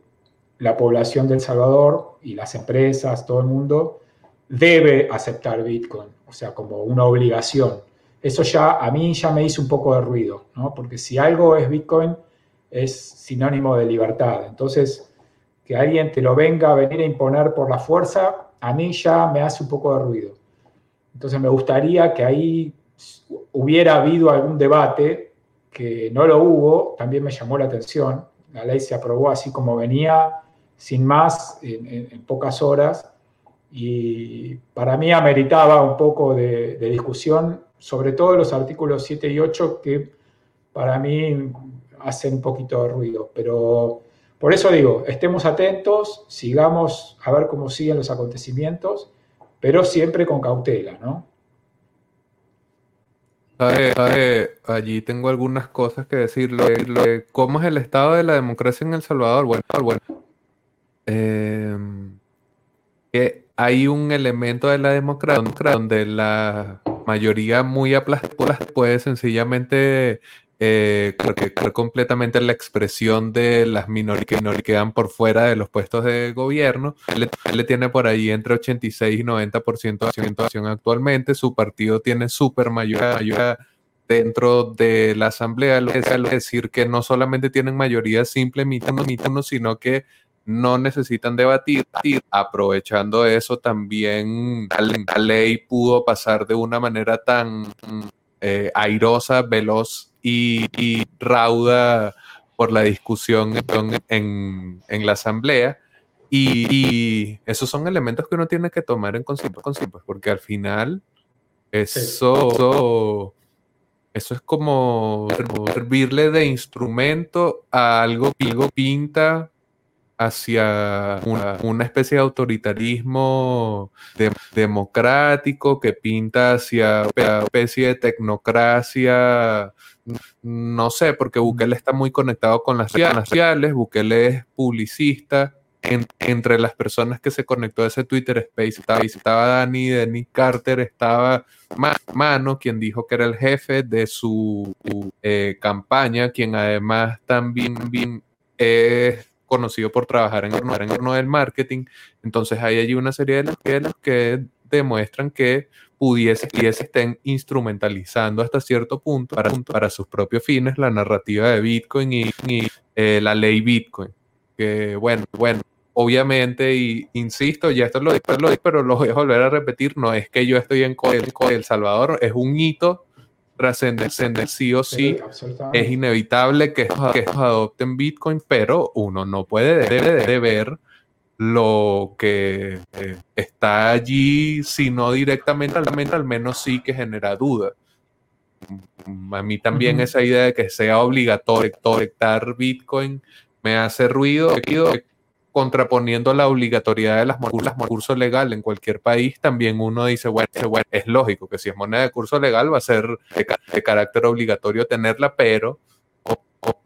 la población del Salvador y las empresas, todo el mundo, debe aceptar Bitcoin, o sea, como una obligación. Eso ya a mí ya me hizo un poco de ruido, ¿no? Porque si algo es Bitcoin, es sinónimo de libertad. Entonces, que alguien te lo venga a venir a imponer por la fuerza, a mí ya me hace un poco de ruido. Entonces me gustaría que ahí hubiera habido algún debate, que no lo hubo, también me llamó la atención. La ley se aprobó así como venía, sin más, en, pocas horas, y para mí ameritaba un poco de, de discusión, sobre todo los artículos 7 y 8, que para mí hacen un poquito de ruido, pero por eso digo, estemos atentos, sigamos a ver cómo siguen los acontecimientos, pero siempre con cautela, ¿no? Allí tengo algunas cosas que decirle. ¿Cómo es el estado de la democracia en El Salvador? Bueno, bueno em, hay un elemento de la democracia donde la mayoría muy aplastada puede sencillamente eh, que, completamente la expresión de las minorías que quedan por fuera de los puestos de gobierno. Él, le tiene por ahí entre 86 y 90% de acción actualmente. Su partido tiene súper mayoría dentro de la asamblea. Es decir, que no solamente tienen mayoría simple, mitad, sino que no necesitan debatir. Aprovechando eso, también la ley pudo pasar de una manera tan eh, airosa, veloz y, rauda por la discusión en, la asamblea. Y, esos son elementos que uno tiene que tomar en consideración, porque al final eso, eso es como servirle de instrumento a algo que pinta hacia una, especie de autoritarismo democrático que pinta hacia una especie de tecnocracia, no sé, porque Bukele está muy conectado con las redes sociales, Bukele es publicista. entre las personas que se conectó a ese Twitter Space estaba, Dani, Dani Carter, estaba Mano, quien dijo que era el jefe de su eh, campaña, quien además también es conocido por trabajar en el entorno del marketing. Entonces hay allí una serie de los que demuestran que pudiese, pudiese estén instrumentalizando hasta cierto punto para, para sus propios fines la narrativa de Bitcoin y, eh, la ley Bitcoin. Que bueno, bueno, obviamente, y insisto, ya esto lo digo, pero lo voy a volver a repetir, no es que yo estoy en El Salvador, es un hito trascender sí o sí, es inevitable que adopten Bitcoin, pero uno no puede de, ver lo que eh, está allí, si no directamente, al menos sí que genera duda. A mí también esa idea de que sea obligatorio conectar Bitcoin me hace ruido. contraponiendo la obligatoriedad de las monedas de curso legal en cualquier país, también uno dice, bueno, es lógico que si es moneda de curso legal va a ser de, carácter obligatorio tenerla, pero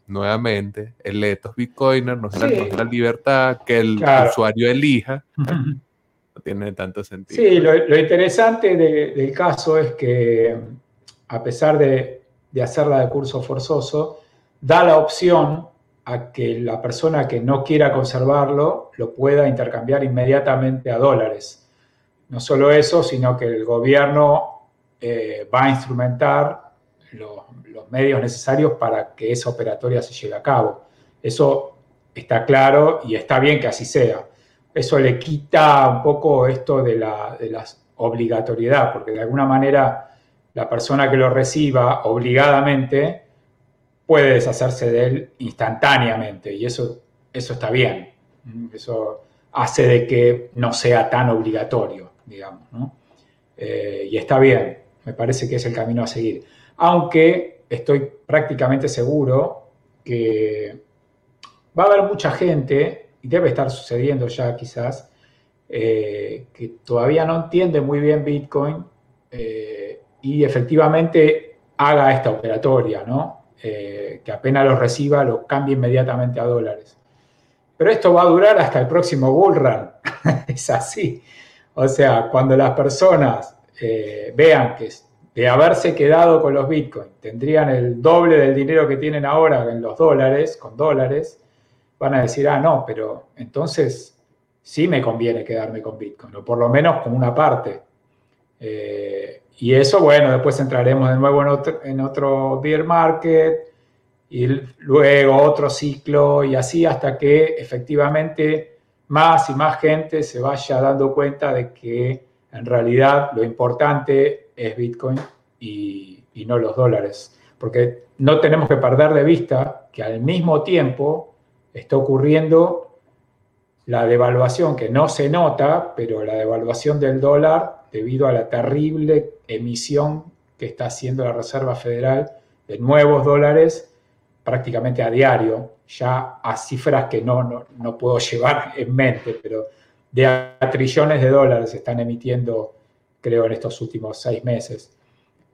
nuevamente, el ethos bitcoiner nos da la libertad que el usuario elija. No tiene tanto sentido. Sí, lo, interesante del caso es que a pesar de, de hacerla de curso forzoso, da la opción a que la persona que no quiera conservarlo lo pueda intercambiar inmediatamente a dólares. No solo eso, sino que el gobierno eh, va a instrumentar los, medios necesarios para que esa operatoria se lleve a cabo. Eso está claro y está bien que así sea. Eso le quita un poco esto de la, de la obligatoriedad, porque de alguna manera la persona que lo reciba obligadamente puede deshacerse de él instantáneamente y eso, eso está bien. Eso hace de que no sea tan obligatorio, digamos. Eh, y está bien, me parece que es el camino a seguir. Aunque estoy prácticamente seguro que va a haber mucha gente, y debe estar sucediendo ya quizás, eh, que todavía no entiende muy bien Bitcoin eh, y efectivamente haga esta operatoria, ¿no? Eh, que apenas los reciba, lo cambie inmediatamente a dólares. Pero esto va a durar hasta el próximo bull run. es así. O sea, cuando las personas vean que de haberse quedado con los bitcoins tendrían el doble del dinero que tienen ahora en los dólares, con dólares, van a decir, ah, no, pero entonces sí me conviene quedarme con bitcoin, o por lo menos con una parte. Eh, y eso, bueno, después entraremos de nuevo en otro, en otro bear market y luego otro ciclo y así hasta que efectivamente más y más gente se vaya dando cuenta de que en realidad lo importante es Bitcoin y, y no los dólares. Porque no tenemos que perder de vista que al mismo tiempo está ocurriendo la devaluación que no se nota, pero la devaluación del dólar debido a la terrible emisión que está haciendo la Reserva Federal de nuevos dólares prácticamente a diario, ya a cifras que no, no, puedo llevar en mente, pero de a trillones de dólares están emitiendo, creo, en estos últimos seis meses.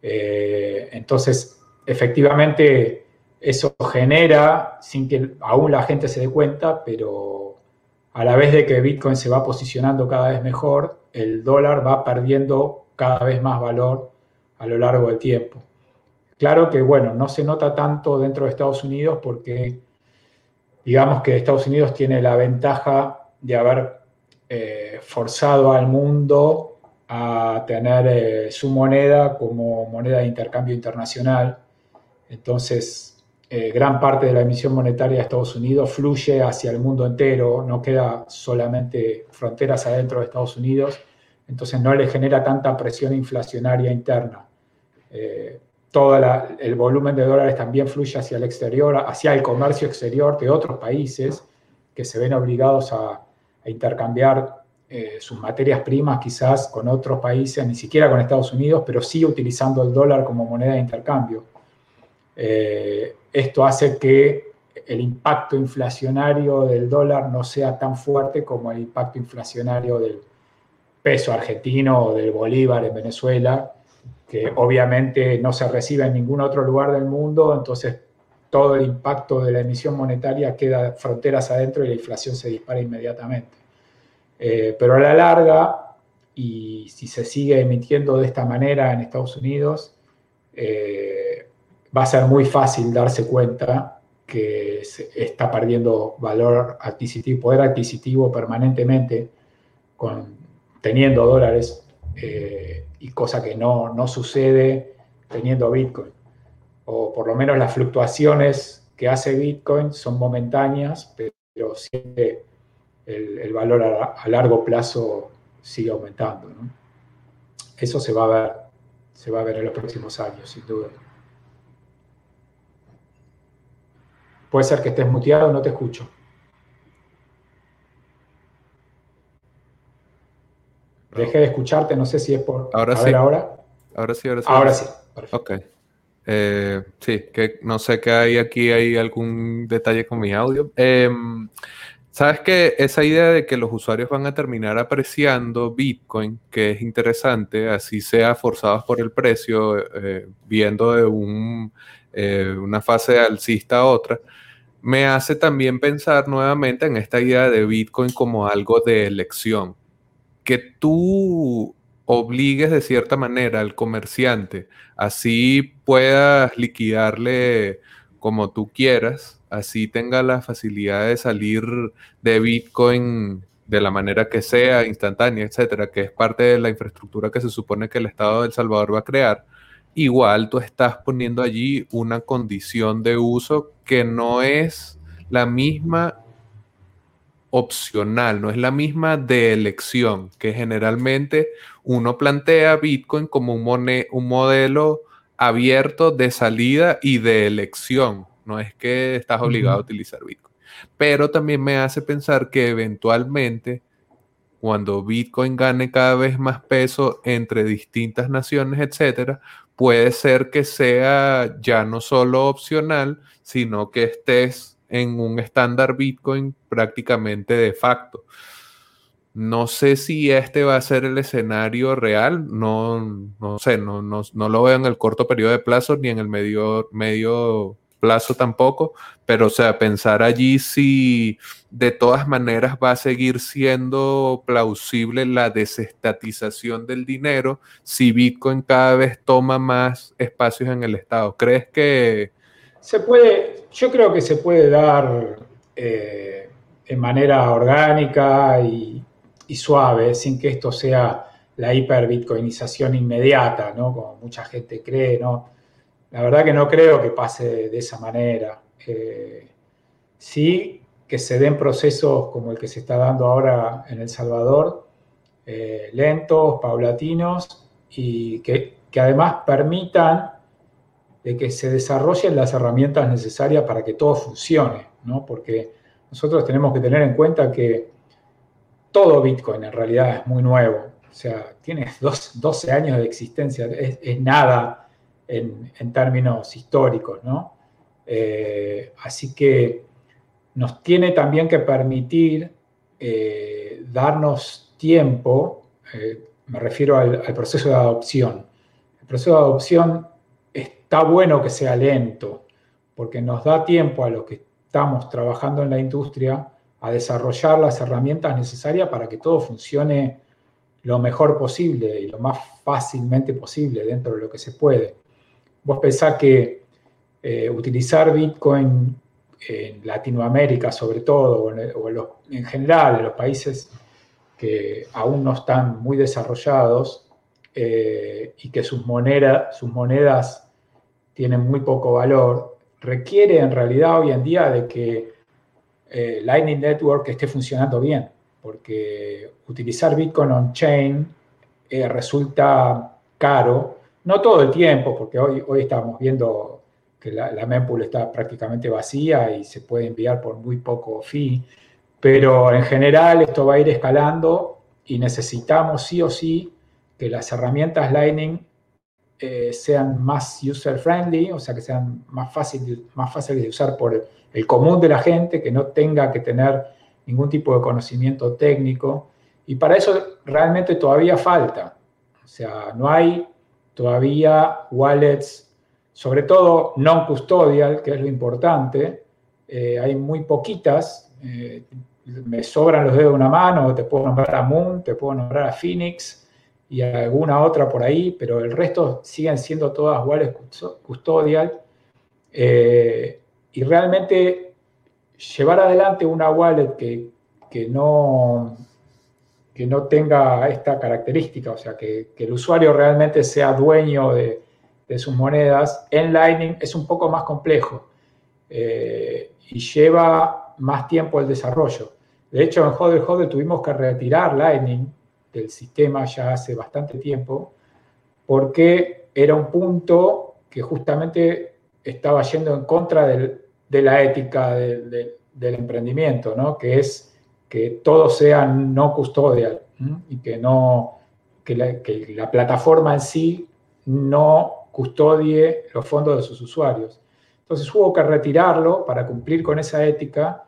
Eh, entonces, efectivamente, eso genera, sin que aún la gente se dé cuenta, pero a la vez de que Bitcoin se va posicionando cada vez mejor, el dólar va perdiendo cada vez más valor a lo largo del tiempo. Claro que, bueno, no se nota tanto dentro de Estados Unidos porque digamos que Estados Unidos tiene la ventaja de haber eh, forzado al mundo a tener eh, su moneda como moneda de intercambio internacional. Entonces, eh, gran parte de la emisión monetaria de Estados Unidos fluye hacia el mundo entero, no queda solamente fronteras adentro de Estados Unidos, entonces no le genera tanta presión inflacionaria interna. Eh, todo el volumen de dólares también fluye hacia el exterior, hacia el comercio exterior de otros países que se ven obligados a, intercambiar eh, sus materias primas quizás con otros países, ni siquiera con Estados Unidos, pero sí utilizando el dólar como moneda de intercambio. Eh, esto hace que el impacto inflacionario del dólar no sea tan fuerte como el impacto inflacionario del peso argentino o del bolívar en Venezuela, que obviamente no se recibe en ningún otro lugar del mundo, entonces todo el impacto de la emisión monetaria queda fronteras adentro y la inflación se dispara inmediatamente. Eh, pero a la larga, y si se sigue emitiendo de esta manera en Estados Unidos, eh, va a ser muy fácil darse cuenta que se está perdiendo valor adquisitivo, poder adquisitivo permanentemente con, teniendo dólares eh, y cosa que no, no sucede teniendo Bitcoin. O por lo menos las fluctuaciones que hace Bitcoin son momentáneas, pero siempre el, valor a, largo plazo sigue aumentando. Eso se va a ver, se va a ver en los próximos años, sin duda. Puede ser que estés muteado, no te escucho. Dejé de escucharte, no sé si es por... Ahora sí. ahora. Ahora sí, ahora sí. Ahora sí. Ok. Eh, sí, que no sé que hay aquí, hay algún detalle con mi audio. Em, Sabes que esa idea de que los usuarios van a terminar apreciando Bitcoin, que es interesante, así sea forzados por el precio, eh, viendo de eh, una fase alcista a otra, me hace también pensar nuevamente en esta idea de Bitcoin como algo de elección. Que tú obligues de cierta manera al comerciante, así puedas liquidarle como tú quieras, así tenga la facilidad de salir de Bitcoin de la manera que sea, instantánea, etcétera, que es parte de la infraestructura que se supone que el Estado de El Salvador va a crear, igual tú estás poniendo allí una condición de uso que no es la misma opcional, no es la misma de elección, que generalmente uno plantea Bitcoin como un, un modelo abierto de salida y de elección. No es que estás obligado a utilizar Bitcoin. Pero también me hace pensar que eventualmente, cuando Bitcoin gane cada vez más peso entre distintas naciones, etcétera, puede ser que sea ya no solo opcional, sino que estés en un estándar Bitcoin prácticamente de facto. No sé si este va a ser el escenario real, no, no sé, no, no, no, lo veo en el corto periodo de plazo ni en el medio, medio plazo tampoco, pero o sea, pensar allí si de todas maneras va a seguir siendo plausible la desestatización del dinero si Bitcoin cada vez toma más espacios en el Estado. ¿Crees que... Se puede, yo creo que se puede dar eh, en manera orgánica y, y suave, sin que esto sea la hiperbitcoinización inmediata, ¿no? Como mucha gente cree, ¿no? La verdad que no creo que pase de esa manera. Eh, sí que se den procesos como el que se está dando ahora en El Salvador, eh, lentos, paulatinos, y que, que, además permitan de que se desarrollen las herramientas necesarias para que todo funcione, ¿no? Porque nosotros tenemos que tener en cuenta que todo Bitcoin en realidad es muy nuevo. O sea, tiene 12 años de existencia, es, nada en, términos históricos, ¿no? Eh, así que nos tiene también que permitir eh, darnos tiempo, eh, me refiero al, al, proceso de adopción. El proceso de adopción está bueno que sea lento, porque nos da tiempo a los que estamos trabajando en la industria a desarrollar las herramientas necesarias para que todo funcione lo mejor posible y lo más fácilmente posible dentro de lo que se puede. Vos pensás que eh, utilizar Bitcoin en Latinoamérica sobre todo, o en, general en los países que aún no están muy desarrollados eh, y que sus, monedas tienen muy poco valor, requiere en realidad hoy en día de que eh, Lightning Network esté funcionando bien, porque utilizar Bitcoin on-chain resulta caro, no todo el tiempo, porque hoy, hoy estamos viendo que la, mempool está prácticamente vacía y se puede enviar por muy poco fee, pero en general esto va a ir escalando y necesitamos sí o sí que las herramientas Lightning eh, sean más user-friendly, o sea, que sean más, fácil, más fáciles de usar por el común de la gente, que no tenga que tener ningún tipo de conocimiento técnico. Y para eso realmente todavía falta. O sea, no hay todavía wallets, sobre todo non-custodial, que es lo importante. Eh, hay muy poquitas. Eh, me sobran los dedos de una mano, te puedo nombrar a Moon, te puedo nombrar a Phoenix y alguna otra por ahí, pero el resto siguen siendo todas wallets custodial. Eh, y realmente llevar adelante una wallet que, que, no, que no tenga esta característica, o sea, que, el usuario realmente sea dueño de, sus monedas, en Lightning es un poco más complejo eh, y lleva más tiempo el desarrollo. De hecho, en Hodel Hodel tuvimos que retirar Lightning del sistema ya hace bastante tiempo, porque era un punto que justamente estaba yendo en contra del, de la ética del emprendimiento, ¿no? que es que todo sea no custodial y que, no, que la, que la plataforma en sí no custodie los fondos de sus usuarios. Entonces hubo que retirarlo para cumplir con esa ética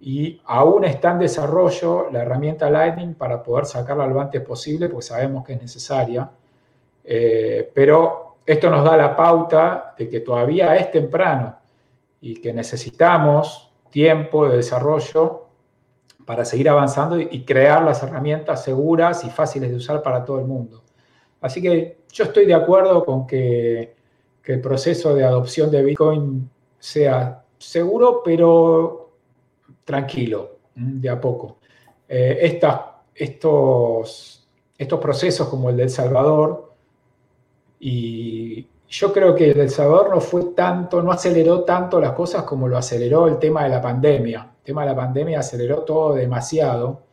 y aún está en desarrollo la herramienta Lightning para poder sacarla lo antes posible, porque sabemos que es necesaria. Eh, pero esto nos da la pauta de que todavía es temprano y que necesitamos tiempo de desarrollo para seguir avanzando y crear las herramientas seguras y fáciles de usar para todo el mundo. Así que yo estoy de acuerdo con que, el proceso de adopción de Bitcoin sea seguro, pero tranquilo, de a poco. Eh, estos, procesos como el de El Salvador, y yo creo que el El Salvador no fue tanto, no aceleró tanto las cosas como lo aceleró el tema de la pandemia. Tema de la pandemia aceleró todo demasiado,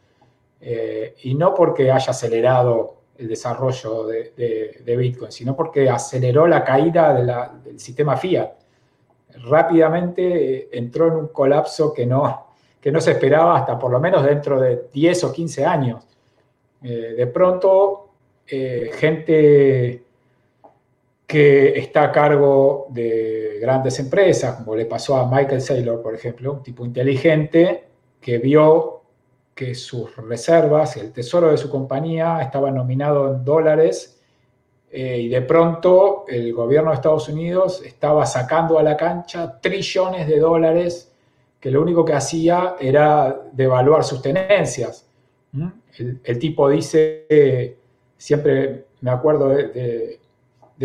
eh, y no porque haya acelerado el desarrollo de, Bitcoin, sino porque aceleró la caída del sistema fiat. Rápidamente eh, entró en un colapso que no, que no se esperaba hasta por lo menos dentro de 10 o 15 años. Eh, de pronto, gente que está a cargo de grandes empresas, como le pasó a Michael Saylor, por ejemplo, un tipo inteligente que vio que sus reservas, el tesoro de su compañía estaba nominado en dólares eh, y de pronto el gobierno de Estados Unidos estaba sacando a la cancha trillones de dólares que lo único que hacía era devaluar sus tenencias. ¿Mm? El, tipo dice, siempre me acuerdo de, de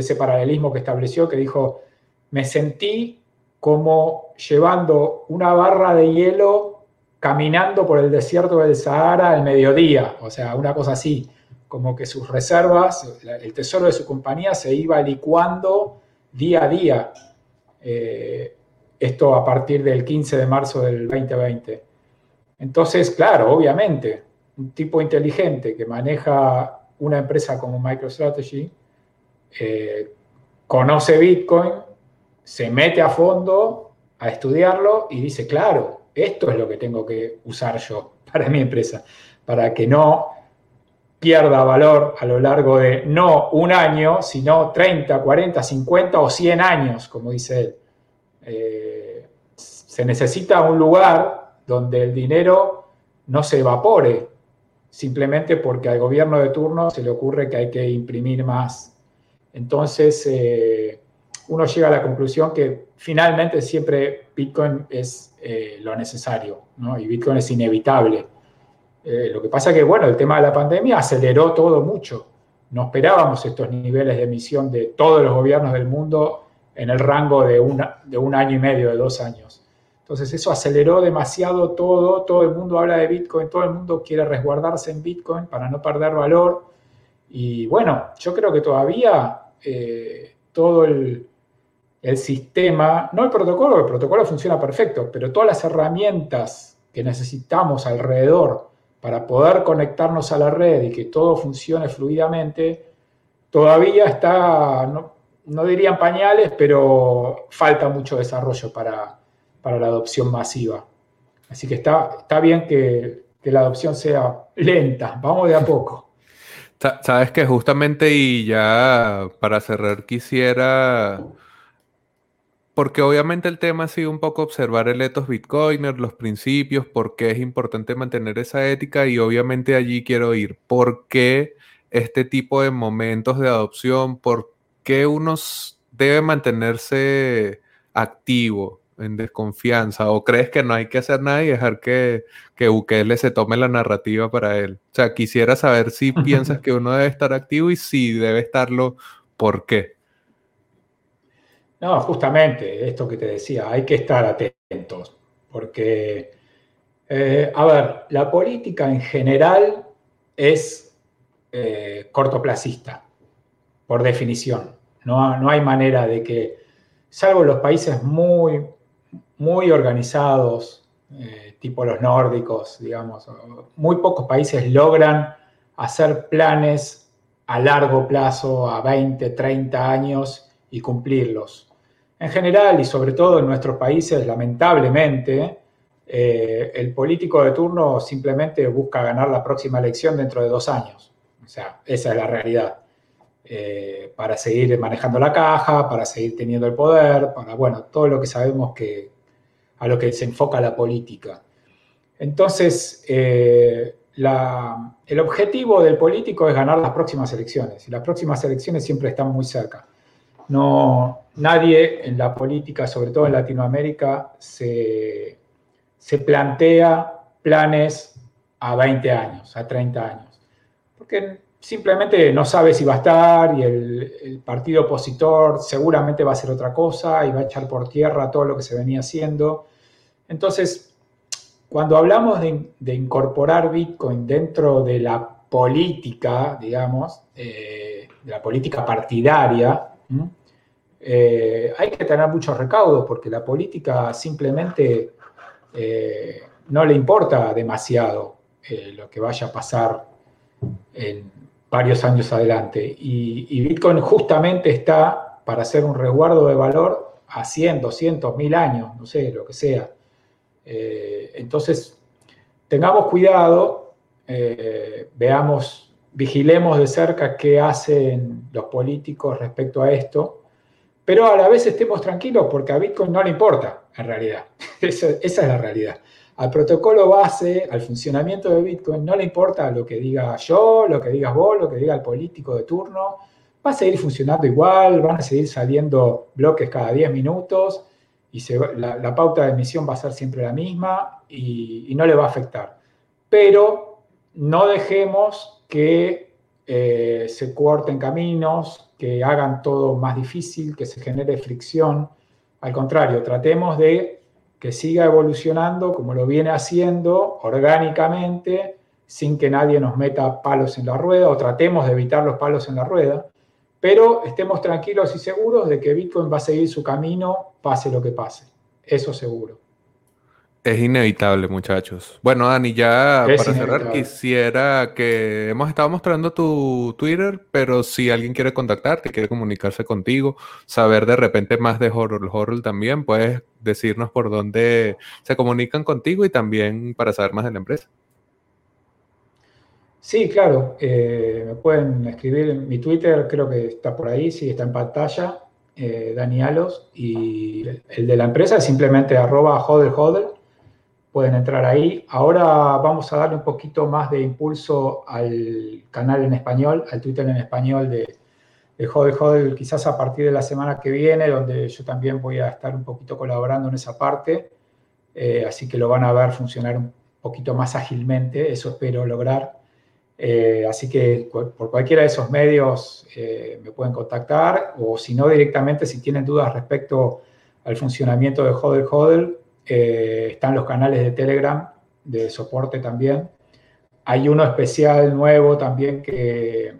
ese paralelismo que estableció, que dijo, me sentí como llevando una barra de hielo caminando por el desierto del Sahara al mediodía, o sea, una cosa así, como que sus reservas, el tesoro de su compañía se iba licuando día a día. Eh, esto a partir del 15 de marzo del 2020. Entonces, claro, obviamente, un tipo inteligente que maneja una empresa como MicroStrategy, eh, conoce Bitcoin, se mete a fondo a estudiarlo y dice, claro, esto es lo que tengo que usar yo para mi empresa, para que no pierda valor a lo largo de no un año, sino 30, 40, 50 o 100 años, como dice él. Eh, se necesita un lugar donde el dinero no se evapore, simplemente porque al gobierno de turno se le ocurre que hay que imprimir más. Entonces, eh, uno llega a la conclusión que finalmente siempre Bitcoin es eh, lo necesario, ¿no? Y Bitcoin es inevitable. Eh, lo que pasa que, bueno, el tema de la pandemia aceleró todo mucho. No esperábamos estos niveles de emisión de todos los gobiernos del mundo en el rango de, una, de un año y medio, de dos años. Entonces eso aceleró demasiado todo, todo el mundo habla de Bitcoin, todo el mundo quiere resguardarse en Bitcoin para no perder valor. Y bueno, yo creo que todavía eh, todo el, el sistema, no el protocolo, el protocolo funciona perfecto, pero todas las herramientas que necesitamos alrededor para poder conectarnos a la red y que todo funcione fluidamente, todavía está, no, no dirían pañales, pero falta mucho desarrollo para, para la adopción masiva. Así que está, está bien que, que la adopción sea lenta, vamos de a poco. Sabes que justamente y ya para cerrar quisiera porque obviamente el tema ha sido un poco observar el ethos bitcoiner, los principios, por qué es importante mantener esa ética y obviamente allí quiero ir. ¿Por qué este tipo de momentos de adopción? ¿Por qué uno debe mantenerse activo, en desconfianza? ¿O crees que no hay que hacer nada y dejar que, que Bukele se tome la narrativa para él? O sea, quisiera saber si piensas que uno debe estar activo y si debe estarlo, ¿por qué? No, justamente esto que te decía, hay que estar atentos, porque, eh, a ver, la política en general es eh, cortoplacista, por definición. No, no, hay manera de que, salvo los países muy, muy organizados, eh, tipo los nórdicos, digamos, muy pocos países logran hacer planes a largo plazo, a 20, 30 años y cumplirlos. En general y sobre todo en nuestros países, lamentablemente, eh, el político de turno simplemente busca ganar la próxima elección dentro de dos años. O sea, esa es la realidad. Eh, para seguir manejando la caja, para seguir teniendo el poder, para, bueno, todo lo que sabemos que a lo que se enfoca la política. Entonces, eh, el objetivo del político es ganar las próximas elecciones y las próximas elecciones siempre están muy cerca. No, nadie en la política, sobre todo en Latinoamérica, se, se plantea planes a 20 años, a 30 años, porque simplemente no sabe si va a estar y el, partido opositor seguramente va a hacer otra cosa y va a echar por tierra todo lo que se venía haciendo. Entonces, cuando hablamos de, incorporar Bitcoin dentro de la política, digamos, eh, de la política partidaria, eh, hay que tener muchos recaudos porque la política simplemente eh, no le importa demasiado lo que vaya a pasar en varios años adelante. Y, Bitcoin justamente está para hacer un resguardo de valor a 100, 200, 1000 años, no sé, lo que sea. Eh, entonces, tengamos cuidado, eh, veamos, vigilemos de cerca qué hacen los políticos respecto a esto, pero a la vez estemos tranquilos porque a Bitcoin no le importa, en realidad. esa es la realidad al protocolo base, al funcionamiento de Bitcoin, no le importa lo que diga yo, lo que digas vos, lo que diga el político de turno, va a seguir funcionando igual, van a seguir saliendo bloques cada 10 minutos y la, pauta de emisión va a ser siempre la misma y, no le va a afectar. Pero no dejemos que eh, se corten caminos, que hagan todo más difícil, que se genere fricción. Al contrario, tratemos de que siga evolucionando como lo viene haciendo orgánicamente, sin que nadie nos meta palos en la rueda o tratemos de evitar los palos en la rueda, pero estemos tranquilos y seguros de que Bitcoin va a seguir su camino, pase lo que pase. Eso seguro. Es inevitable, muchachos. Bueno, Dani, ya para cerrar, quisiera que hemos estado mostrando tu Twitter, pero si alguien quiere contactarte, quiere comunicarse contigo, saber de repente más de Horror Horror también, puedes decirnos por dónde se comunican contigo y también para saber más de la empresa. Sí, claro. Eh, me pueden escribir en mi Twitter, creo que está por ahí, sí, está en pantalla, eh, Dani Alos, y el de la empresa es simplemente arroba hodl pueden entrar ahí. Ahora vamos a darle un poquito más de impulso al canal en español, al Twitter en español de, de Hodel quizás a partir de la semana que viene, donde yo también voy a estar un poquito colaborando en esa parte. Eh, así que lo van a ver funcionar un poquito más ágilmente, eso espero lograr. Eh, así que por cualquiera de esos medios eh, me pueden contactar o si no directamente, si tienen dudas respecto al funcionamiento de Hodel Hodel, eh, están los canales de Telegram de soporte también. Hay uno especial nuevo también que,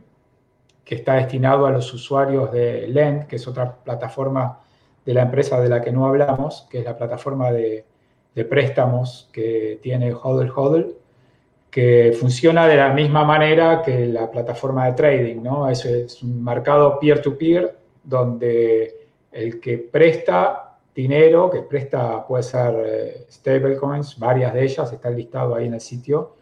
que está destinado a los usuarios de Lend, que es otra plataforma de la empresa de la que no hablamos, que es la plataforma de, préstamos que tiene Hodl Hodl, que funciona de la misma manera que la plataforma de trading, ¿no? Es, es un mercado peer-to-peer -peer, donde el que presta dinero que presta, puede ser eh, stablecoins, varias de ellas, está listado ahí en el sitio.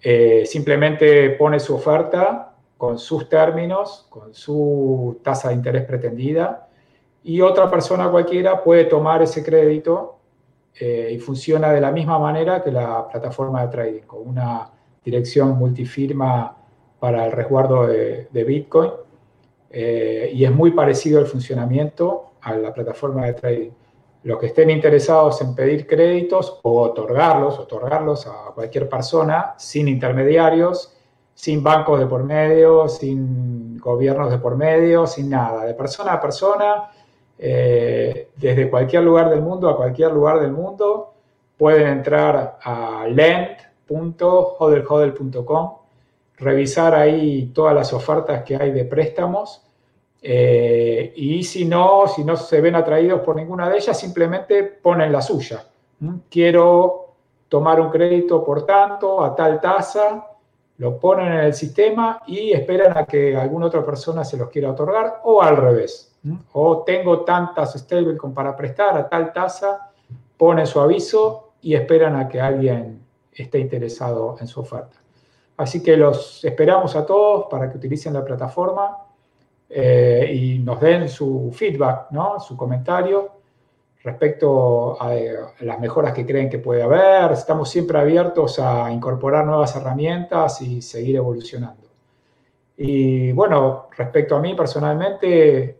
Eh, simplemente pone su oferta con sus términos, con su tasa de interés pretendida, y otra persona cualquiera puede tomar ese crédito eh, y funciona de la misma manera que la plataforma de trading, con una dirección multifirma para el resguardo de, de Bitcoin. y es muy parecido el funcionamiento a la plataforma de trading los que estén interesados en pedir créditos o otorgarlos, otorgarlos a cualquier persona sin intermediarios, sin bancos de por medio, sin gobiernos de por medio, sin nada, de persona a persona, eh, desde cualquier lugar del mundo a cualquier lugar del mundo, pueden entrar a lend.hodelhodel.com, revisar ahí todas las ofertas que hay de préstamos eh, y si no, si no se ven atraídos por ninguna de ellas, simplemente ponen la suya. Quiero tomar un crédito por tanto, a tal tasa, lo ponen en el sistema y esperan a que alguna otra persona se los quiera otorgar o al revés. O tengo tantas stablecoins para prestar a tal tasa, ponen su aviso y esperan a que alguien esté interesado en su oferta. Así que los esperamos a todos para que utilicen la plataforma eh, y nos den su feedback, ¿no? su comentario. respecto a, las mejoras que creen que puede haber. Estamos siempre abiertos a incorporar nuevas herramientas y seguir evolucionando. Y bueno, respecto a mí personalmente,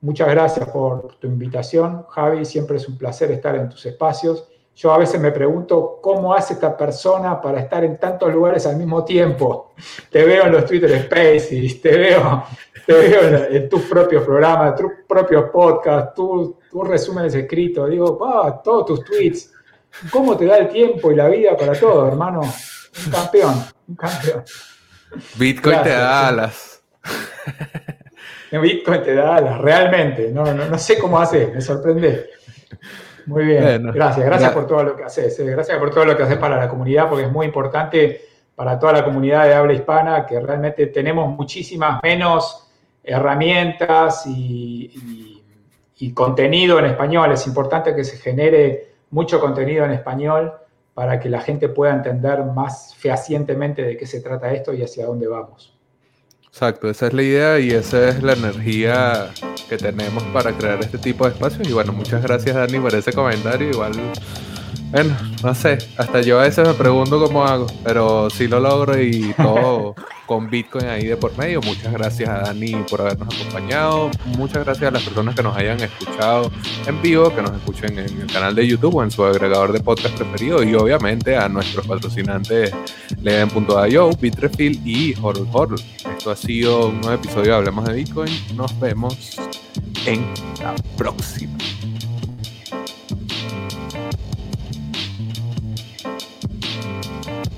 muchas gracias por tu invitación, Javi. Siempre es un placer estar en tus espacios. Yo a veces me pregunto cómo hace esta persona para estar en tantos lugares al mismo tiempo. Te veo en los Twitter Spaces, te veo, te veo en, tus propios programas, tus propios podcasts, tus, resúmenes escritos. Digo, ah, todos tus tweets. ¿Cómo te da el tiempo y la vida para todo, hermano? Un campeón, un campeón. Bitcoin te da alas. Bitcoin te da alas, realmente. No, no, no sé cómo hace, me sorprende. Muy bien, gracias, gracias por todo lo que haces, eh. gracias por todo lo que haces para la comunidad, porque es muy importante para toda la comunidad de habla hispana, que realmente tenemos muchísimas menos herramientas y, contenido en español. Es importante que se genere mucho contenido en español para que la gente pueda entender más fehacientemente de qué se trata esto y hacia dónde vamos. Exacto, esa es la idea y esa es la energía que tenemos para crear este tipo de espacios. Y bueno, muchas gracias Dani por ese comentario. Igual, bueno, no sé, hasta yo a veces me pregunto cómo hago, pero sí lo logro y todo con Bitcoin ahí de por medio. Muchas gracias a Dani por habernos acompañado. Muchas gracias a las personas que nos hayan escuchado en vivo, que nos escuchen en el canal de YouTube o en su agregador de podcast preferido. Y obviamente a nuestros patrocinantes Leven.io, Bitrefill y Horror Horror. Esto ha sido un nuevo episodio de Hablemos de Bitcoin. Nos vemos en la próxima.